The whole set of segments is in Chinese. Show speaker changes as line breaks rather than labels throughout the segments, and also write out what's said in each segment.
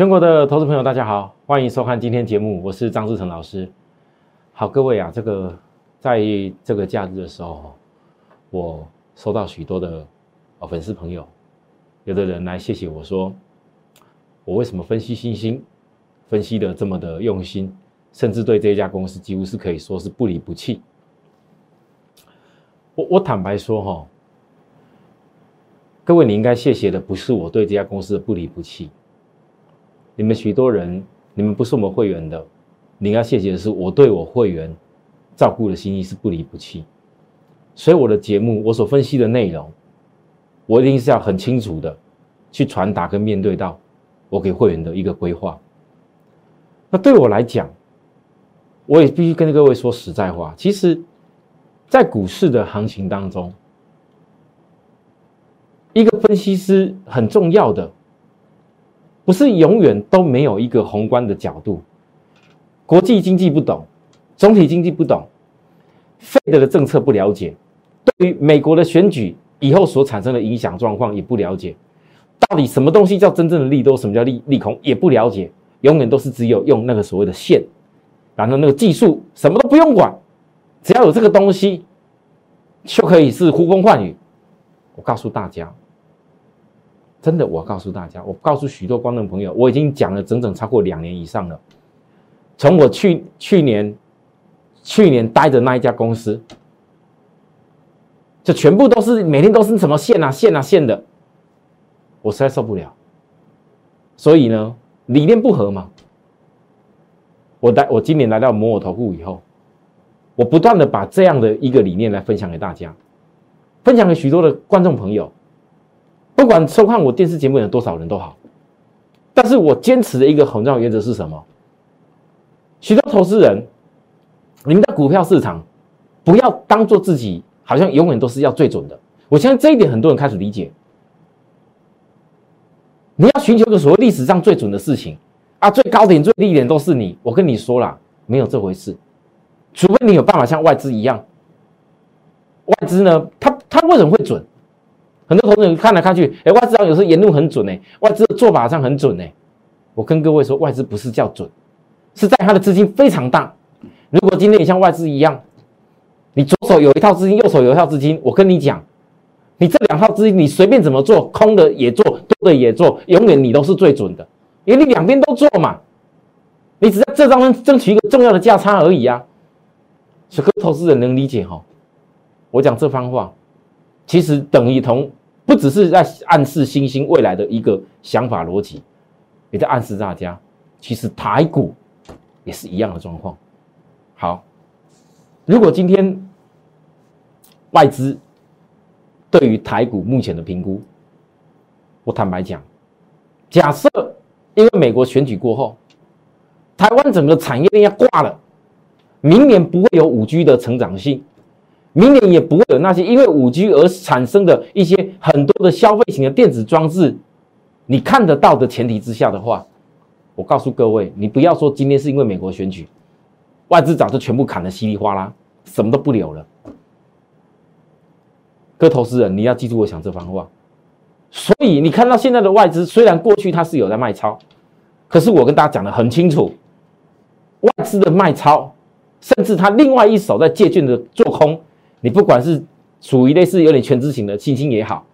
全国的投资朋友，大家好，欢迎收看今天节目，我是张志成老师。好，各位啊，这个在这个假日的时候，我收到许多的呃粉丝朋友，有的人来谢谢我说，我为什么分析星星，分析的这么的用心，甚至对这家公司几乎是可以说是不离不弃。我我坦白说哈，各位你应该谢谢的不是我对这家公司的不离不弃。你们许多人，你们不是我们会员的，你要谢谢的是我对我会员照顾的心意是不离不弃。所以我的节目，我所分析的内容，我一定是要很清楚的去传达跟面对到我给会员的一个规划。那对我来讲，我也必须跟各位说实在话，其实，在股市的行情当中，一个分析师很重要的。不是永远都没有一个宏观的角度，国际经济不懂，总体经济不懂，Fed 的政策不了解，对于美国的选举以后所产生的影响状况也不了解，到底什么东西叫真正的利多，什么叫利利空也不了解，永远都是只有用那个所谓的线，然后那个技术什么都不用管，只要有这个东西就可以是呼风唤雨。我告诉大家。真的，我告诉大家，我告诉许多观众朋友，我已经讲了整整超过两年以上了。从我去去年去年待的那一家公司，这全部都是每天都是什么线啊线啊线的，我实在受不了。所以呢，理念不合嘛。我来，我今年来到摩尔投顾以后，我不断的把这样的一个理念来分享给大家，分享给许多的观众朋友。不管收看我电视节目有多少人都好，但是我坚持的一个很重要原则是什么？许多投资人，你们的股票市场不要当做自己好像永远都是要最准的。我相信这一点很多人开始理解。你要寻求个所谓历史上最准的事情啊，最高点、最低点都是你。我跟你说了，没有这回事，除非你有办法像外资一样。外资呢，它它为什么会准？很多投资人看来看去，哎，外资有时候言论很准哎，外资的做法上很准哎。我跟各位说，外资不是叫准，是在他的资金非常大。如果今天你像外资一样，你左手有一套资金，右手有一套资金，我跟你讲，你这两套资金你随便怎么做，空的也做，多的也做，永远你都是最准的，因为你两边都做嘛。你只在这当中争取一个重要的价差而已啊。所以，投资人能理解哈？我讲这番话，其实等于同。不只是在暗示新兴未来的一个想法逻辑，也在暗示大家，其实台股也是一样的状况。好，如果今天外资对于台股目前的评估，我坦白讲，假设因为美国选举过后，台湾整个产业链要挂了，明年不会有五 G 的成长性。明年也不会有那些因为五 G 而产生的一些很多的消费型的电子装置，你看得到的前提之下的话，我告诉各位，你不要说今天是因为美国选举，外资早就全部砍得稀里哗啦，什么都不留了。各位投资人，你要记住我讲这番话。所以你看到现在的外资，虽然过去它是有在卖超，可是我跟大家讲的很清楚，外资的卖超，甚至他另外一手在借券的做空。你不管是属于类似有点全资型的新兴也好，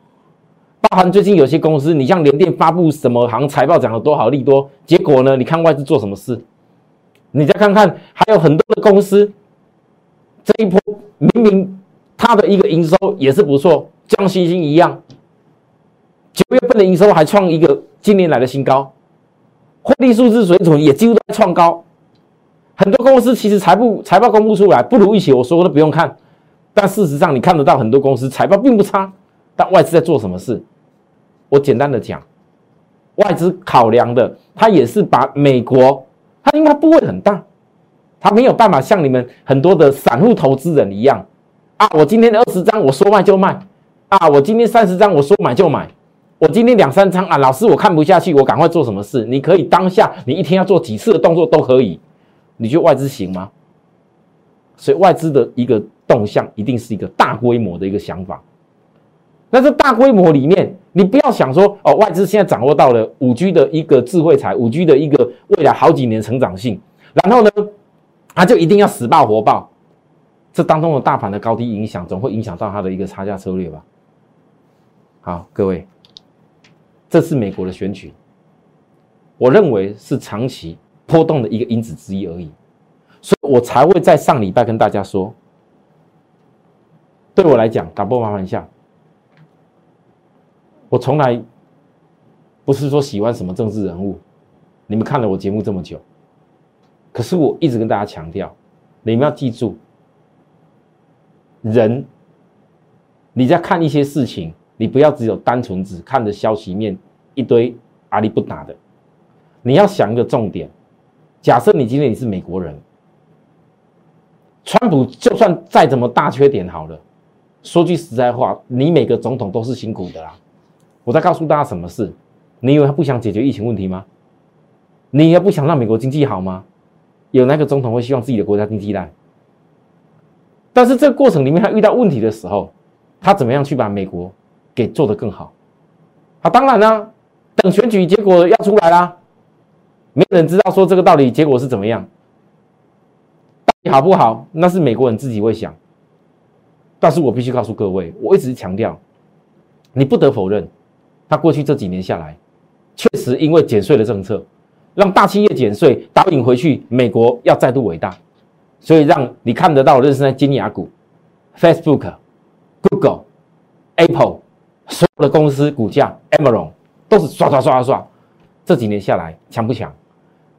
包含最近有些公司，你像联电发布什么行财报讲的多好利多，结果呢？你看外资做什么事？你再看看，还有很多的公司，这一波明明它的一个营收也是不错，像星星一样，九月份的营收还创一个今年来的新高，获利数字水准也几乎都在创高。很多公司其实财布财报公布出来不如预期，我说都不用看。但事实上，你看得到很多公司财报并不差，但外资在做什么事？我简单的讲，外资考量的，它也是把美国，它应该部位很大，它没有办法像你们很多的散户投资人一样啊，我今天二十张我说卖就卖啊，我今天三十张我说买就买，我今天两三张啊，老师我看不下去，我赶快做什么事？你可以当下你一天要做几次的动作都可以，你觉得外资行吗？所以外资的一个。动向一定是一个大规模的一个想法，那这大规模里面，你不要想说哦，外资现在掌握到了五 G 的一个智慧财，五 G 的一个未来好几年成长性，然后呢，它就一定要死爆活爆，这当中的大盘的高低影响，总会影响到它的一个差价策略吧。好，各位，这是美国的选举，我认为是长期波动的一个因子之一而已，所以我才会在上礼拜跟大家说，对我来讲，打波麻烦一下。我从来不是说喜欢什么政治人物，你们看了我节目这么久，可是我一直跟大家强调，你们要记住，人你在看一些事情，你不要只有单纯只看着消息面一堆阿里不打的，你要想一个重点。假设你今天你是美国人，川普就算再怎么大缺点好了，说句实在话，你每个总统都是辛苦的啦。我在告诉大家什么事？你以为他不想解决疫情问题吗？你也不想让美国经济好吗？有哪个总统会希望自己的国家经济烂？但是这个过程里面，他遇到问题的时候，他怎么样去把美国给做得更好？啊，当然啦，等选举结果要出来啦，没人知道说这个到底结果是怎么样，到底好不好？那是美国人自己会想。但是我必须告诉各位，我一直强调，你不得否认。他过去这几年下来，确实因为减税的政策，让大企业减税导引回去，美国要再度伟大，所以让你看得到，认识在金牙股，Facebook、Google、Apple 所有的公司股价，Amazon 都是刷刷刷刷刷，这几年下来强不强？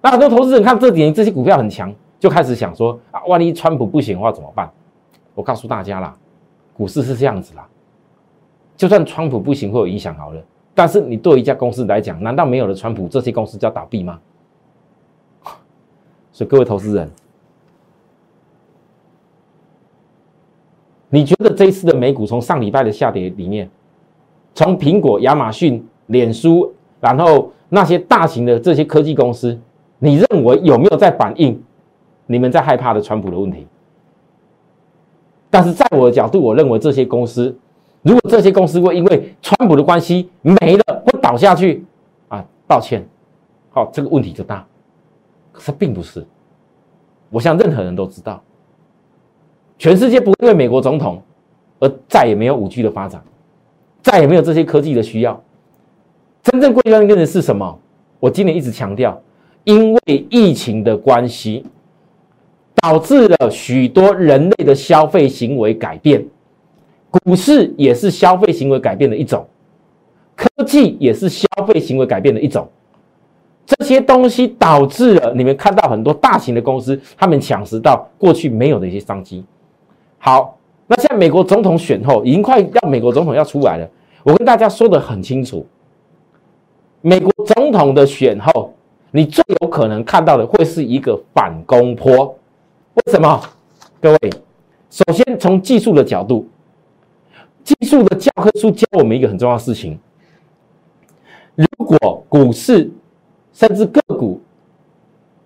那很多投资人看这几年这些股票很强，就开始想说啊，万一川普不行的话怎么办？我告诉大家啦，股市是这样子啦，就算川普不行会有影响好了。但是你对一家公司来讲，难道没有了川普，这些公司就要倒闭吗？所以各位投资人，你觉得这一次的美股从上礼拜的下跌里面，从苹果、亚马逊、脸书，然后那些大型的这些科技公司，你认为有没有在反映你们在害怕的川普的问题？但是在我的角度，我认为这些公司。如果这些公司会因为川普的关系没了，会倒下去啊？抱歉，好，这个问题就大。可是并不是，我想任何人都知道，全世界不会因为美国总统而再也没有五 G 的发展，再也没有这些科技的需要。真正关键的是什么？我今年一直强调，因为疫情的关系，导致了许多人类的消费行为改变。股市也是消费行为改变的一种，科技也是消费行为改变的一种。这些东西导致了你们看到很多大型的公司，他们抢食到过去没有的一些商机。好，那现在美国总统选后，已经快要美国总统要出来了。我跟大家说的很清楚，美国总统的选后，你最有可能看到的会是一个反攻坡。为什么？各位，首先从技术的角度。技术的教科书教我们一个很重要的事情：如果股市甚至个股，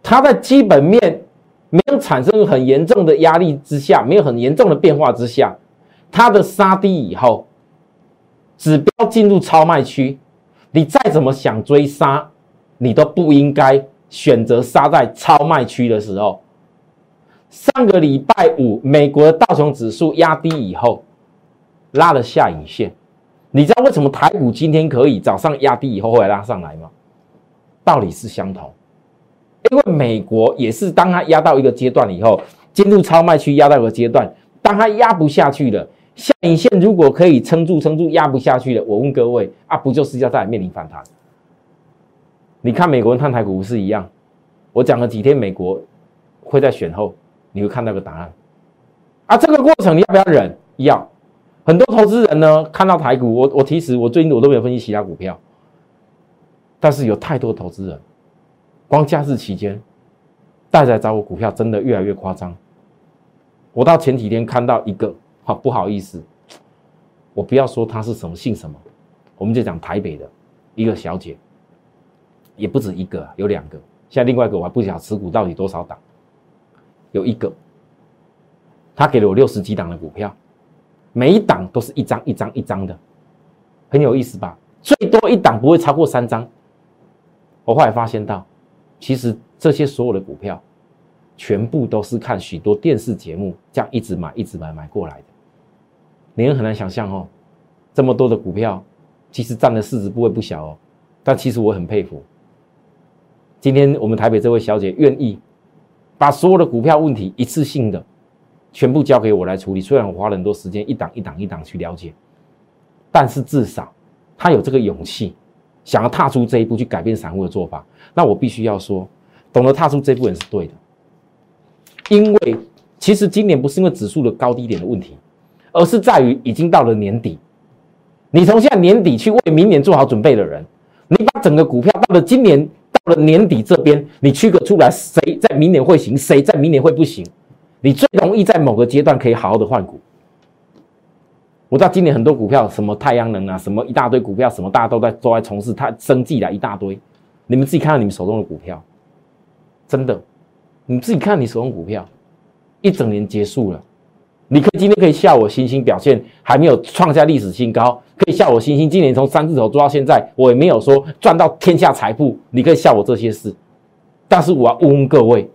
它在基本面没有产生很严重的压力之下，没有很严重的变化之下，它的杀低以后，指标进入超卖区，你再怎么想追杀，你都不应该选择杀在超卖区的时候。上个礼拜五，美国的道琼指数压低以后。拉了下影线，你知道为什么台股今天可以早上压低以后后来拉上来吗？道理是相同，因为美国也是当它压到一个阶段以后，进入超卖区压到一个阶段，当它压不下去了，下影线如果可以撑住撑住压不下去了，我问各位啊，不就是要再面临反弹？你看美国人看台股不是一样？我讲了几天美国会在选后，你会看到个答案啊，这个过程你要不要忍？要。很多投资人呢，看到台股，我我其实我最近我都没有分析其他股票，但是有太多投资人，光假日期间，带来找我股票真的越来越夸张。我到前几天看到一个，好不好意思，我不要说他是什么姓什么，我们就讲台北的一个小姐，也不止一个，有两个，现在另外一个我还不晓得持股到底多少档，有一个，他给了我六十几档的股票。每一档都是一张一张一张的，很有意思吧？最多一档不会超过三张。我后来发现到，其实这些所有的股票，全部都是看许多电视节目这样一直买、一直买买过来的。你很难想象哦，这么多的股票，其实占的市值不会不小哦。但其实我很佩服，今天我们台北这位小姐愿意把所有的股票问题一次性的全部交给我来处理。虽然我花了很多时间一档一档一档去了解，但是至少他有这个勇气。想要踏出这一步去改变散户的做法，那我必须要说，懂得踏出这一步也是对的。因为其实今年不是因为指数的高低点的问题，而是在于已经到了年底，你从现在年底去为明年做好准备的人，你把整个股票到了今年年底这边，你区隔出来谁在明年会行，谁在明年会不行，你最容易在某个阶段可以好好的换股。我知道今年很多股票，什么太阳能啊，什么一大堆股票，什么大家都在都在从事它生计的一大堆。你们自己看看你们手中的股票，真的，你自己看你手中股票，一整年结束了，你可以今天可以笑我星星表现还没有创下历史新高，可以笑我星星今年从三字头做到现在，我也没有说赚到天下财富，你可以笑我这些事。但是我要问问各位，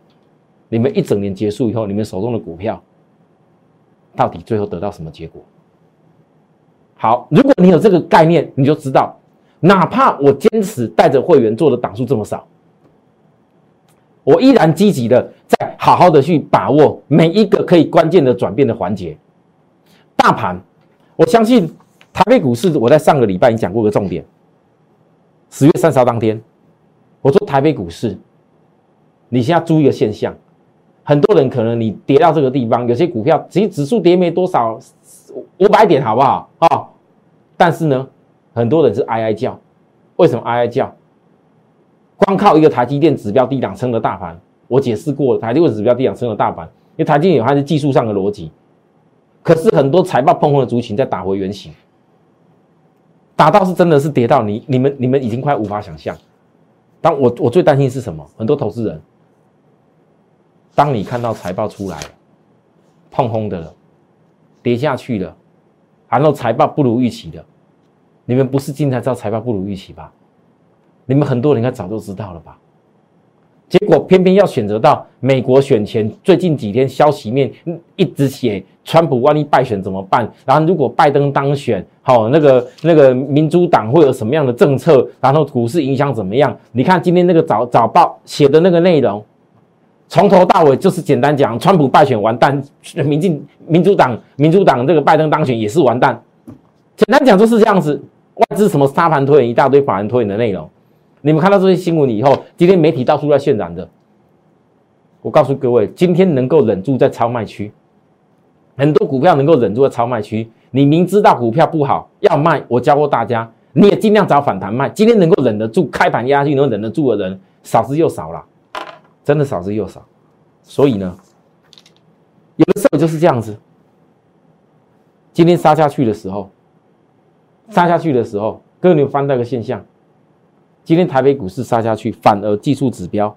你们一整年结束以后，你们手中的股票到底最后得到什么结果？好，如果你有这个概念，你就知道，哪怕我坚持带着会员做的档数这么少，我依然积极的在好好的去把握每一个可以关键的转变的环节。大盘，我相信台北股市，我在上个礼拜已经讲过个重点。十月三十号当天，我说台北股市，你现在注意一个现象，很多人可能你跌到这个地方，有些股票其实指数跌没多少。五百点好不好啊？但是呢，很多人是哀哀叫，为什么哀哀叫？光靠一个台积电指标低档撑的大盘，我解释过了，台积电指标低档撑的大盘，因为台积电有它是技术上的逻辑。可是很多财报碰碰的族群在打回原形，打到是真的是跌到你你们你们已经快无法想象。但我我最担心是什么？很多投资人，当你看到财报出来了，碰轰的了。跌下去了，然后财报不如预期的，你们不是经常知道财报不如预期吧？你们很多人应该早就知道了吧？结果偏偏要选择到美国选前最近几天消息面一直写，川普万一败选怎么办？然后如果拜登当选，好那个那个民主党会有什么样的政策？然后股市影响怎么样？你看今天那个早早报写的那个内容。从头到尾就是简单讲，川普败选完蛋，民进民主党民主党这个拜登当选也是完蛋。简单讲就是这样子，外资什么沙盘推演一大堆法人推演的内容，你们看到这些新闻以后，今天媒体到处在渲染的。我告诉各位，今天能够忍住在超卖区，很多股票能够忍住在超卖区，你明知道股票不好要卖，我教过大家，你也尽量找反弹卖。今天能够忍得住开盘压去能忍得住的人少之又少了。真的少之又少，所以呢，有的时候就是这样子。今天杀下去的时候，杀下去的时候，各位你有翻到个现象？今天台北股市杀下去，反而技术指标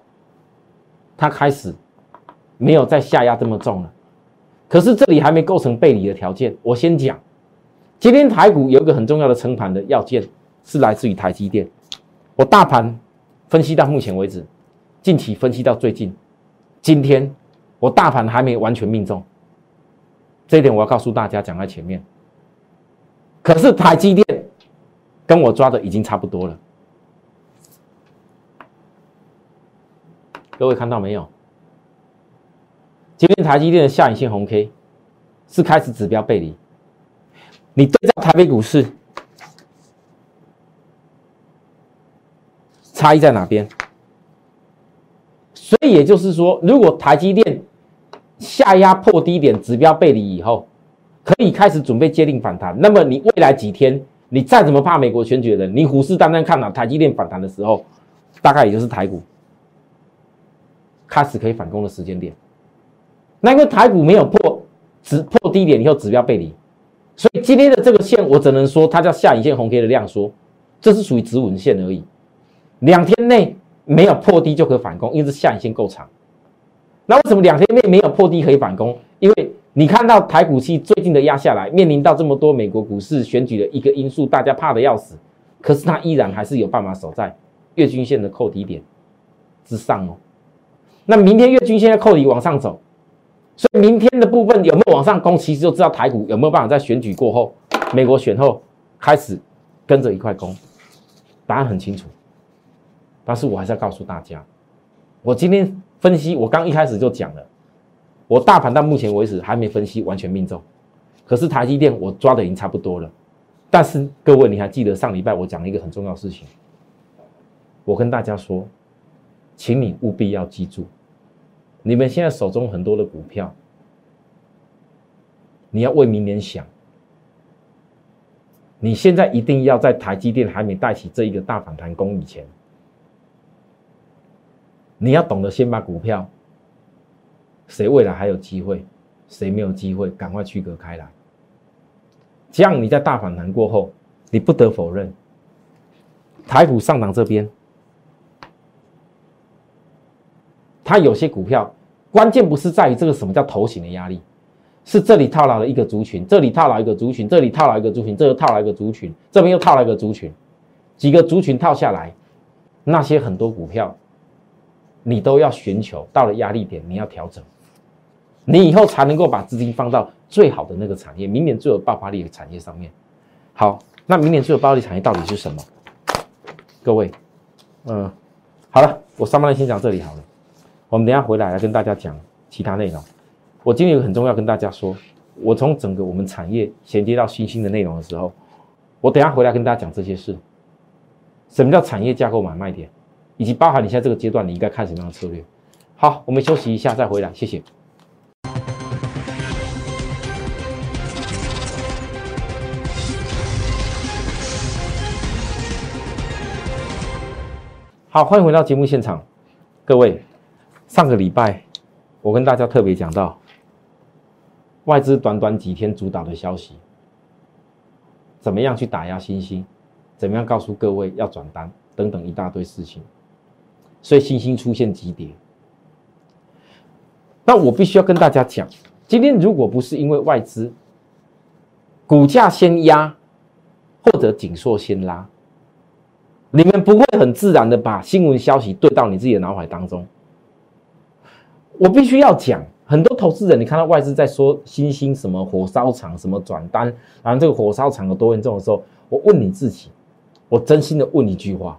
它开始没有再下压这么重了。可是这里还没构成背离的条件。我先讲，今天台股有一个很重要的撑盘的要件，是来自于台积电。我大盘分析到目前为止。近期分析到最近，今天我大盘还没完全命中，这一点我要告诉大家，讲在前面。可是台积电跟我抓的已经差不多了，各位看到没有？今天台积电的下影线红 K 是开始指标背离，你对照台北股市，差异在哪边？所以也就是说，如果台积电下压破低点，指标背离以后，可以开始准备接力反弹。那么你未来几天，你再怎么怕美国选举人，你虎视眈眈看到台积电反弹的时候，大概也就是台股开始可以反攻的时间点。那因为台股没有破指破低点以后指标背离，所以今天的这个线，我只能说它叫下影线红 K 的量缩，这是属于止稳线而已。两天内。没有破低就可以反攻，因为是下影线够长。那为什么两天内没有破低可以反攻？因为你看到台股期最近的压下来，面临到这么多美国股市选举的一个因素，大家怕的要死。可是它依然还是有办法守在月均线的扣底点之上哦。那明天月均线的扣底往上走，所以明天的部分有没有往上攻，其实就知道台股有没有办法在选举过后，美国选后开始跟着一块攻。答案很清楚，但是我还是要告诉大家，我今天分析，我刚一开始就讲了，我大盘到目前为止还没分析完全命中，可是台积电我抓的已经差不多了。但是各位，你还记得上礼拜我讲了一个很重要的事情？我跟大家说，请你务必要记住，你们现在手中很多的股票，你要为明年想。你现在一定要在台积电还没带起这一个大反弹攻以前，你要懂得先把股票，谁未来还有机会，谁没有机会，赶快区隔开来。这样你在大反弹过后，你不得否认，台股上涨这边，它有些股票，关键不是在于这个什么叫头型的压力。是这里套牢了一个族群，这里套牢一个族群，这里套牢一个族群，这又套牢一个族群，这边又套了一个族群，几个族群套下来，那些很多股票，你都要寻求到了压力点，你要调整，你以后才能够把资金放到最好的那个产业，明年最有爆发力的产业上面。好，那明年最有爆发力产业到底是什么？各位，嗯，好了，我上半段先讲这里好了，我们等下回来来跟大家讲其他内容。我今天有很重要跟大家说，我从整个我们产业衔接到新兴的内容的时候，我等下回来跟大家讲这些事。什么叫产业架构买卖点，以及包含你现在这个阶段你应该看什么样的策略。好，我们休息一下再回来，谢谢。好，欢迎回到节目现场，各位，上个礼拜我跟大家特别讲到。外资短短几天主导的消息，怎么样去打压新兴？怎么样告诉各位要转单？等等一大堆事情，所以新兴出现急跌。那我必须要跟大家讲，今天如果不是因为外资股价先压，或者紧缩先拉，你们不会很自然的把新闻消息对到你自己的脑海当中。我必须要讲。很多投资人，你看到外资在说新兴什么火烧厂什么转单，然后这个火烧厂有多严重的时候，我问你自己，我真心的问一句话：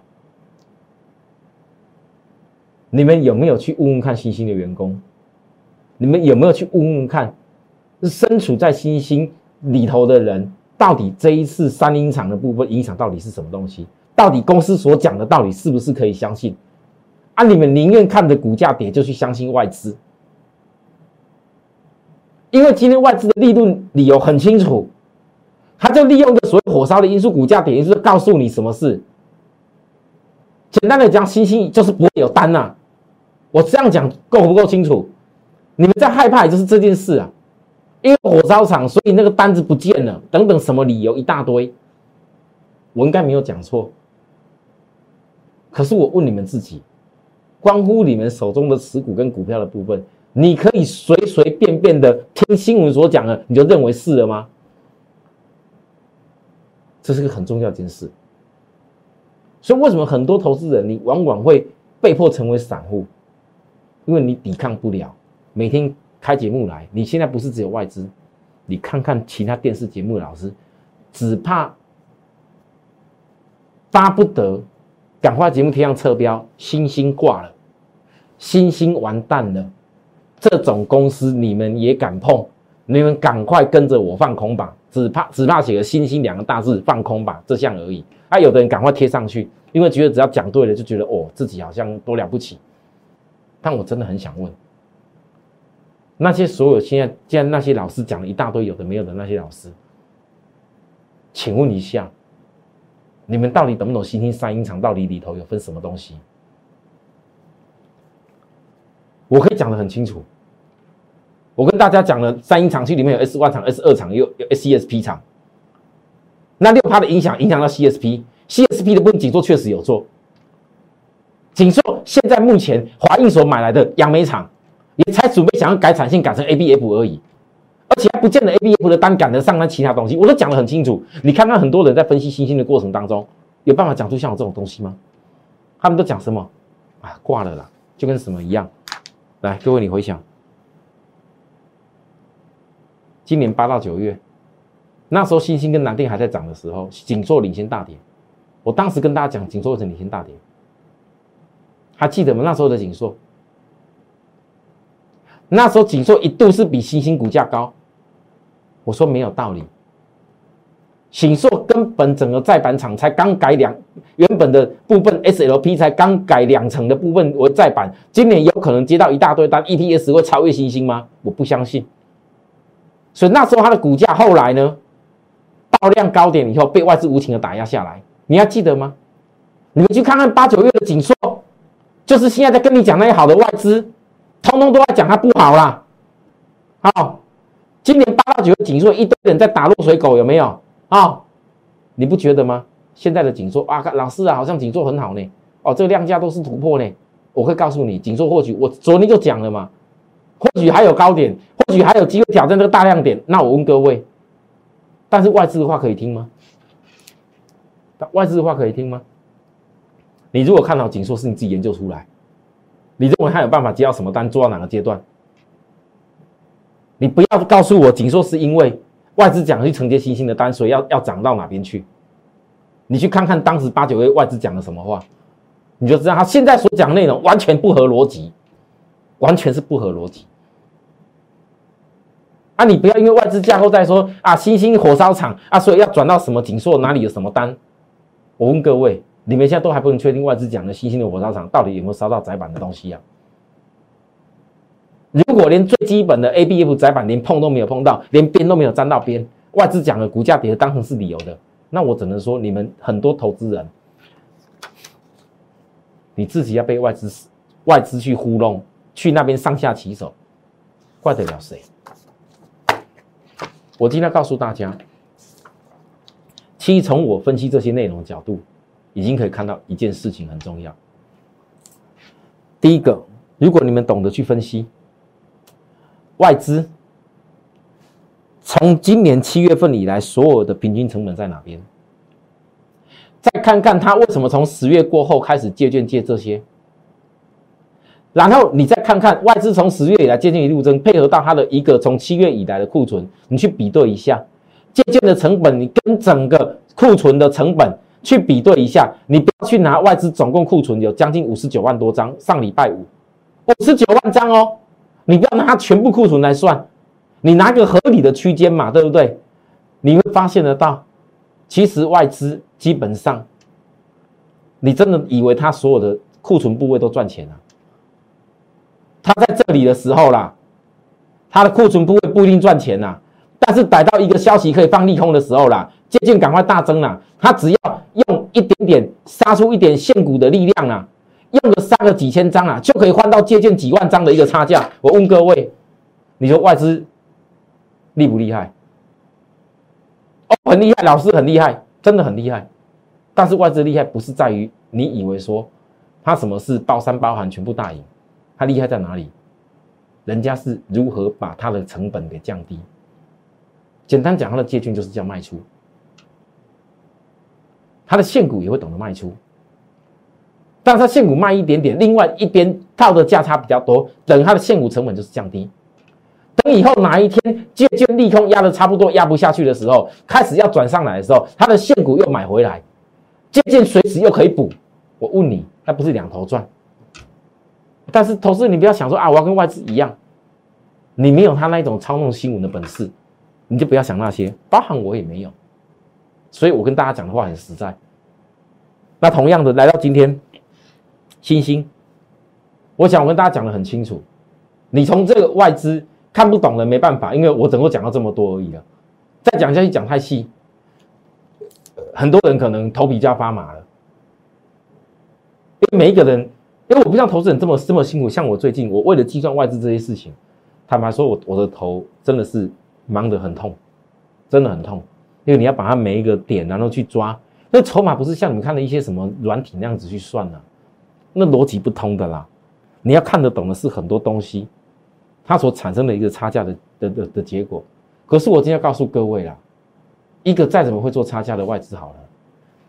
你们有没有去问问看新兴的员工？你们有没有去问问看，身处在新兴里头的人，到底这一次三英厂的部分影响到底是什么东西？到底公司所讲的道理是不是可以相信？啊，你们宁愿看着股价跌，就去相信外资？因为今天外资的利润理由很清楚，他就利用一个所谓火烧的因素，股价跌，就是告诉你什么事。简单的讲，星星就是不会有单呐。我这样讲够不够清楚？你们在害怕，也就是这件事啊。因为火烧厂，所以那个单子不见了，等等什么理由一大堆。我应该没有讲错。可是我问你们自己，关乎你们手中的持股跟股票的部分。你可以随随便便的听新闻所讲的，你就认为是了吗？这是个很重要一件事。所以为什么很多投资人你往往会被迫成为散户？因为你抵抗不了每天开节目来。你现在不是只有外资，你看看其他电视节目老师，只怕巴不得赶快节目贴上侧标，星星挂了，星星完蛋了。这种公司你们也敢碰？你们赶快跟着我放空吧！只怕只怕写个“星星”两个大字，放空吧，这项而已。啊，有的人赶快贴上去，因为觉得只要讲对了，就觉得哦，自己好像多了不起。但我真的很想问，那些所有现在既然那些老师讲了一大堆有的没有的那些老师，请问一下，你们到底懂不懂？星星三音厂到底里头有分什么东西？我可以讲的很清楚。我跟大家讲了，三英厂区里面有 S 1厂、S 二厂，有有 CSP 厂。那六趴的影响影响到 CSP，CSP 的部分紧缩确实有做。紧缩现在目前华映所买来的杨梅厂，也才准备想要改产线改成 ABF 而已，而且还不见得 ABF 的单赶得上那其他东西。我都讲得很清楚，你看看很多人在分析星星的过程当中，有办法讲出像我这种东西吗？他们都讲什么？啊，挂了啦，就跟什么一样。来，各位你回想，今年八到九月，那时候星星跟南电还在涨的时候，紧缩领先大跌。我当时跟大家讲，紧缩成领先大跌，还记得吗？那时候的紧缩，那时候紧缩一度是比星星股价高。我说没有道理。锦硕根本整个在板厂才刚改两，原本的部分 SLP 才刚改两层的部分为在板，今年有可能接到一大堆单，EPS 会超越星星吗？我不相信。所以那时候它的股价后来呢，爆量高点以后被外资无情的打压下来，你还记得吗？你们去看看八九月的锦硕，就是现在在跟你讲那些好的外资，通通都在讲它不好啦。好，今年八到九月锦硕一堆人在打落水狗，有没有？啊，你不觉得吗？现在的紧缩啊，老师啊，好像紧缩很好呢。哦，这个量价都是突破呢。我会告诉你，紧缩或许我昨天就讲了嘛，或许还有高点，或许还有机会挑战这个大量点。那我问各位，但是外资的话可以听吗？外资的话可以听吗？你如果看到紧缩是你自己研究出来，你认为他有办法接到什么单，做到哪个阶段？你不要告诉我紧缩是因为。外资讲去承接新兴的单，所以要要涨到哪边去？你去看看当时八九月外资讲了什么话，你就知道他现在所讲内容完全不合逻辑，完全是不合逻辑。啊，你不要因为外资架构在说啊，新兴火烧厂啊，所以要转到什么紧缩哪里有什么单？我问各位，你们现在都还不能确定外资讲的新兴的火烧厂到底有没有烧到窄板的东西啊？如果连最基本的 A、B、F 窄板连碰都没有碰到，连边都没有沾到边，外资讲的股价跌当成是理由的，那我只能说你们很多投资人，你自己要被外资外资去糊弄，去那边上下其手，怪得了谁？我今天告诉大家，其实从我分析这些内容的角度，已经可以看到一件事情很重要。第一个，如果你们懂得去分析。外资从今年七月份以来，所有的平均成本在哪边？再看看他为什么从十月过后开始借券借这些，然后你再看看外资从十月以来借券一路增，配合到他的一个从七月以来的库存，你去比对一下借券的成本，你跟整个库存的成本去比对一下，你不要去拿外资总共库存有将近五十九万多张，上礼拜五五十九万张哦。你不要拿全部库存来算，你拿个合理的区间嘛，对不对？你会发现得到，其实外资基本上，你真的以为它所有的库存部位都赚钱了？它在这里的时候啦，它的库存部位不一定赚钱呐。但是逮到一个消息可以放利空的时候啦，接近赶快大增啦，它只要用一点点杀出一点现股的力量啊。用个三个几千张啊，就可以换到接近几万张的一个差价。我问各位，你说外资厉不厉害？哦，很厉害，老师很厉害，真的很厉害。但是外资厉害不是在于你以为说他什么事包山包含全部大赢，他厉害在哪里？人家是如何把他的成本给降低？简单讲，他的借券就是叫卖出，他的现股也会懂得卖出。但是它现股卖一点点，另外一边套的价差比较多，等它的现股成本就是降低。等以后哪一天借券利空压的差不多压不下去的时候，开始要转上来的时候，它的现股又买回来，借券随时又可以补。我问你，那不是两头赚？但是投资你不要想说啊，我要跟外资一样，你没有他那一种操弄新闻的本事，你就不要想那些，包含我也没有。所以我跟大家讲的话很实在。那同样的，来到今天。星星，我想我跟大家讲的很清楚，你从这个外资看不懂的没办法，因为我整个讲到这么多而已了，再讲下去讲太细，很多人可能头皮就要发麻了。因为每一个人，因为我不像投资人这么这么辛苦，像我最近，我为了计算外资这些事情，坦白说，我我的头真的是忙得很痛，真的很痛，因为你要把它每一个点然后去抓，那筹码不是像你们看的一些什么软体那样子去算的。那逻辑不通的啦，你要看得懂的是很多东西，它所产生的一个差价的的的的结果。可是我今天要告诉各位啦，一个再怎么会做差价的外资好了，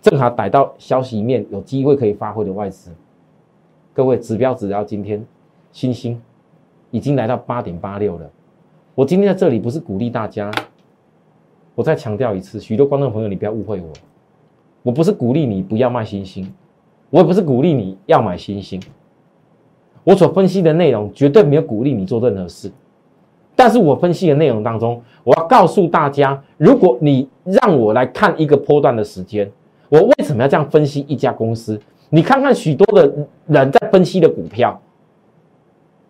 正好逮到消息面有机会可以发挥的外资。各位指标指标今天，新兴已经来到八点八六了。我今天在这里不是鼓励大家，我再强调一次，许多观众朋友你不要误会我，我不是鼓励你不要卖新兴，我也不是鼓励你要买新兴。我所分析的内容绝对没有鼓励你做任何事，但是我分析的内容当中，我要告诉大家，如果你让我来看一个波段的时间，我为什么要这样分析一家公司？你看看许多的人在分析的股票，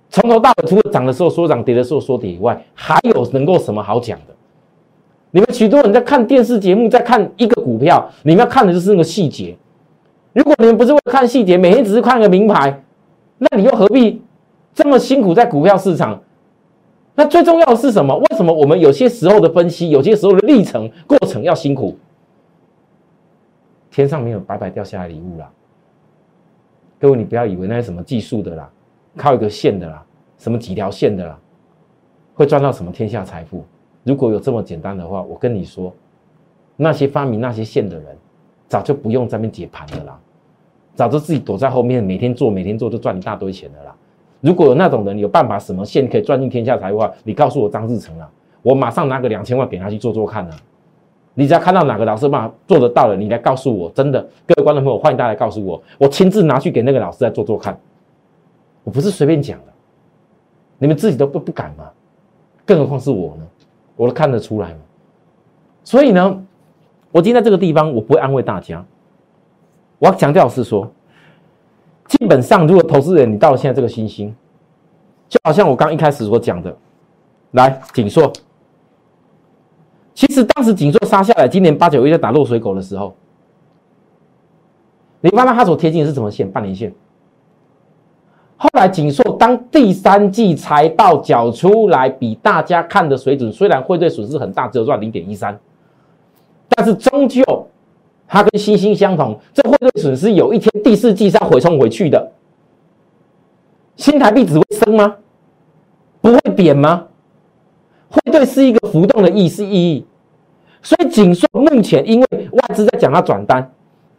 从头到尾除了涨的时候说涨，跌的时候说跌以外，还有能够什么好讲的？你们许多人在看电视节目，在看一个股票，你们要看的就是那个细节。如果你们不是为了看细节，每天只是看个名牌。那你又何必这么辛苦在股票市场？那最重要的是什么？为什么我们有些时候的分析，有些时候的历程过程要辛苦？天上没有白白掉下来礼物啦！各位，你不要以为那是什么技术的啦，靠一个线的啦，什么几条线的啦，会赚到什么天下财富？如果有这么简单的话，我跟你说，那些发明那些线的人，早就不用在那边解盘的啦。早就自己躲在后面，每天做，每天做就赚一大堆钱的啦。如果有那种人有办法，什么线可以赚进天下财的话，你告诉我张志成啊，我马上拿个两千万给他去做做看啊。你只要看到哪个老师办法做得到了，你来告诉我，真的，各位观众朋友，欢迎大家来告诉我，我亲自拿去给那个老师来做做看。我不是随便讲的，你们自己都不不敢吗？更何况是我呢？我都看得出来嘛。所以呢，我今天在这个地方，我不会安慰大家。我要强调是说，基本上，如果投资人你到了现在这个星星，就好像我刚一开始所讲的，来锦硕，其实当时锦硕杀下来，今年八九月在打落水狗的时候，你发现它所贴近的是什么线？半年线。后来锦硕当第三季财报缴出来，比大家看的水准虽然汇兑损失很大，只有赚零点一三，但是终究。它跟星星相同，这汇兑损失有一天第四季是要回冲回去的。新台币只会升吗？不会贬吗？汇兑是一个浮动的意思意义，所以锦硕目前因为外资在讲它转单，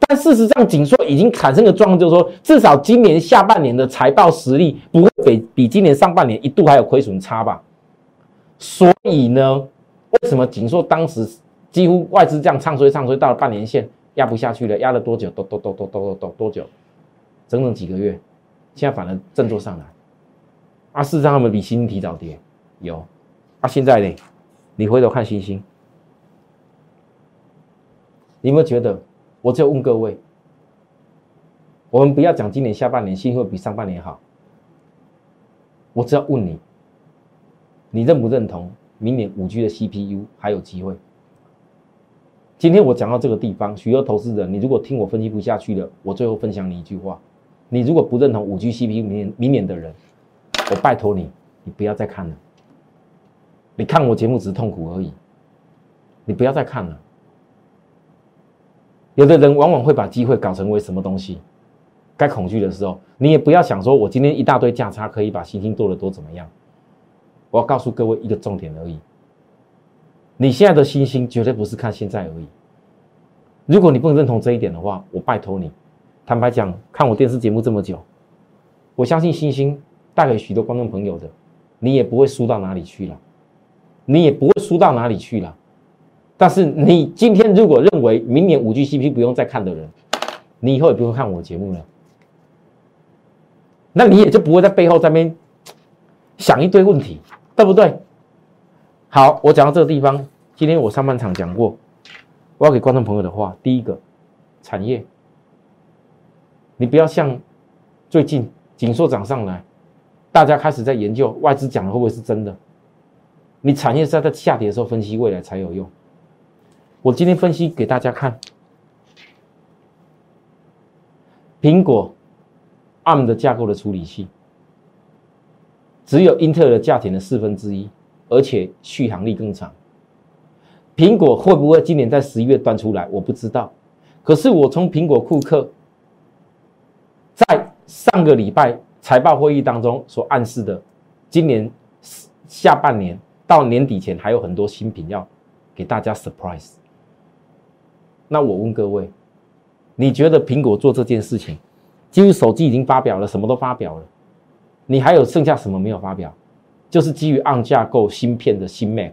但事实上锦硕已经产生的状况就是说，至少今年下半年的财报实力不会比比今年上半年一度还有亏损差吧？所以呢，为什么锦硕当时几乎外资这样唱衰唱衰到了半年线？压不下去了，压了多久？都都都都都都多久？整整几个月，现在反而振作上来。啊，事实上他们比新提早跌，有。啊，现在呢？你回头看星星，你有没有觉得？我只有问各位，我们不要讲今年下半年星会比上半年好。我只要问你，你认不认同明年五 G 的 CPU 还有机会？今天我讲到这个地方，许多投资人，你如果听我分析不下去了，我最后分享你一句话：你如果不认同五 G CP 明年明年的人，我拜托你，你不要再看了。你看我节目只是痛苦而已，你不要再看了。有的人往往会把机会搞成为什么东西？该恐惧的时候，你也不要想说我今天一大堆价差可以把星星做的多怎么样。我要告诉各位一个重点而已。你现在的星星绝对不是看现在而已。如果你不能认同这一点的话，我拜托你，坦白讲，看我电视节目这么久，我相信星星带给许多观众朋友的，你也不会输到哪里去了，你也不会输到哪里去了。但是你今天如果认为明年五 G CP 不用再看的人，你以后也不会看我节目了，那你也就不会在背后在边想一堆问题，对不对？好，我讲到这个地方。今天我上半场讲过，我要给观众朋友的话，第一个，产业，你不要像最近紧缩涨上来，大家开始在研究外资讲的会不会是真的？你产业是要在下跌的时候分析未来才有用。我今天分析给大家看，苹果 ARM 的架构的处理器，只有英特尔的价钱的四分之一。而且续航力更长，苹果会不会今年在十一月端出来？我不知道。可是我从苹果库克在上个礼拜财报会议当中所暗示的，今年下半年到年底前还有很多新品要给大家 surprise。那我问各位，你觉得苹果做这件事情，几乎手机已经发表了，什么都发表了，你还有剩下什么没有发表？就是基于 ARM 架构芯片的新 Mac，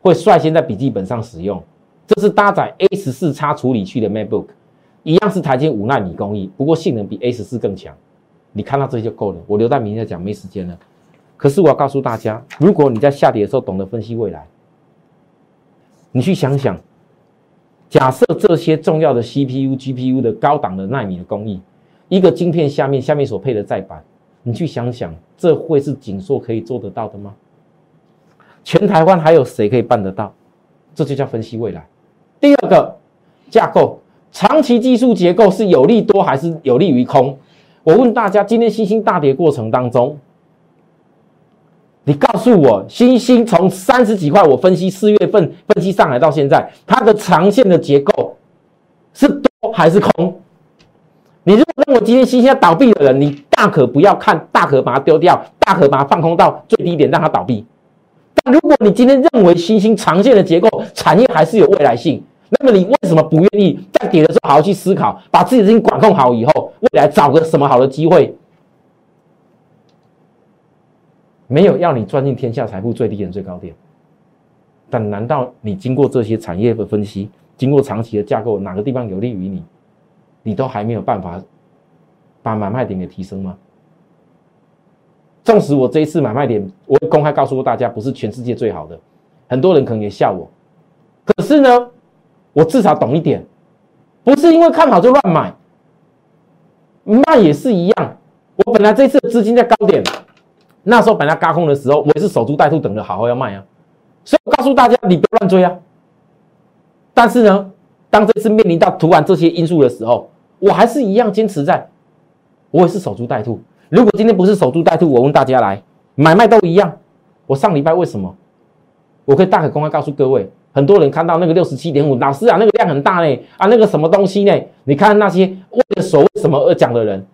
会率先在笔记本上使用。这是搭载 A 十四叉处理器的 MacBook，一样是台积五纳米工艺，不过性能比 A 十四更强。你看到这些就够了，我留在明天讲，没时间了。可是我要告诉大家，如果你在下跌的时候懂得分析未来，你去想想，假设这些重要的 CPU、GPU 的高档的纳米的工艺，一个晶片下面下面所配的载板，你去想想，这会是锦硕可以做得到的吗？全台湾还有谁可以办得到？这就叫分析未来。第二个架构，长期技术结构是有利多还是有利于空？我问大家，今天新兴大跌过程当中，你告诉我，新兴从三十几块，我分析四月份分析上来到现在，它的长线的结构是多还是空？你如果认为今天新兴要倒闭的人，你大可不要看，大可把它丢掉，大可把它放空到最低点，让它倒闭。但如果你今天认为新兴长线的结构产业还是有未来性，那么你为什么不愿意在跌的时候好好去思考，把自己的事情管控好以后，未来找个什么好的机会？没有要你钻进天下财富最低点最高点，但难道你经过这些产业的分析，经过长期的架构，哪个地方有利于你，你都还没有办法把买卖点给提升吗？纵使我这一次买卖点，我公开告诉过大家，不是全世界最好的，很多人可能也笑我。可是呢，我至少懂一点，不是因为看好就乱买，卖也是一样。我本来这次资金在高点，那时候本来高空的时候，我也是守株待兔，等着好好要卖啊。所以我告诉大家，你不要乱追啊。但是呢，当这次面临到突然这些因素的时候，我还是一样坚持在，我也是守株待兔。如果今天不是守株待兔，我问大家来买卖都一样。我上礼拜为什么？我可以大可公开告诉各位，很多人看到那个六十七点五，老师啊，那个量很大呢，啊，那个什么东西呢？你看那些为了所谓什么而讲的人，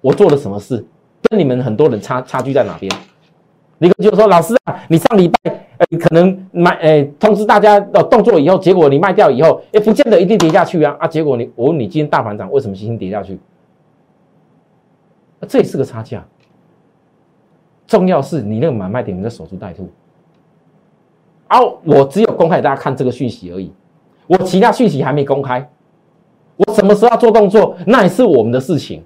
我做了什么事？跟你们很多人差差距在哪边？你就说老师啊，你上礼拜呃可能买呃通知大家的动作以后，结果你卖掉以后，也不见得一定跌下去啊啊！结果你我问你，今天大盘涨，为什么星星跌下去？这也是个差价，重要是你那个买卖点你在守株待兔，而我只有公开给大家看这个讯息而已，我其他讯息还没公开，我什么时候要做动作，那也是我们的事情。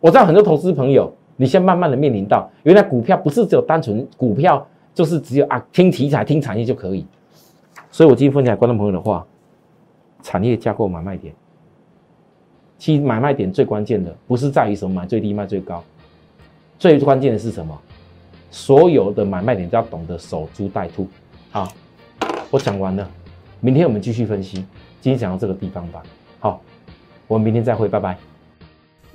我知道很多投资朋友，你先慢慢的面临到，原来股票不是只有单纯股票，就是只有啊听题材、听产业就可以，所以我今天分享观众朋友的话，产业架构买卖点。其实买卖点最关键的不是在于什么买最低卖最高，最关键的是什么？所有的买卖点都要懂得守株待兔。好，我讲完了，明天我们继续分析。今天讲到这个地方吧。好，我们明天再会，拜拜。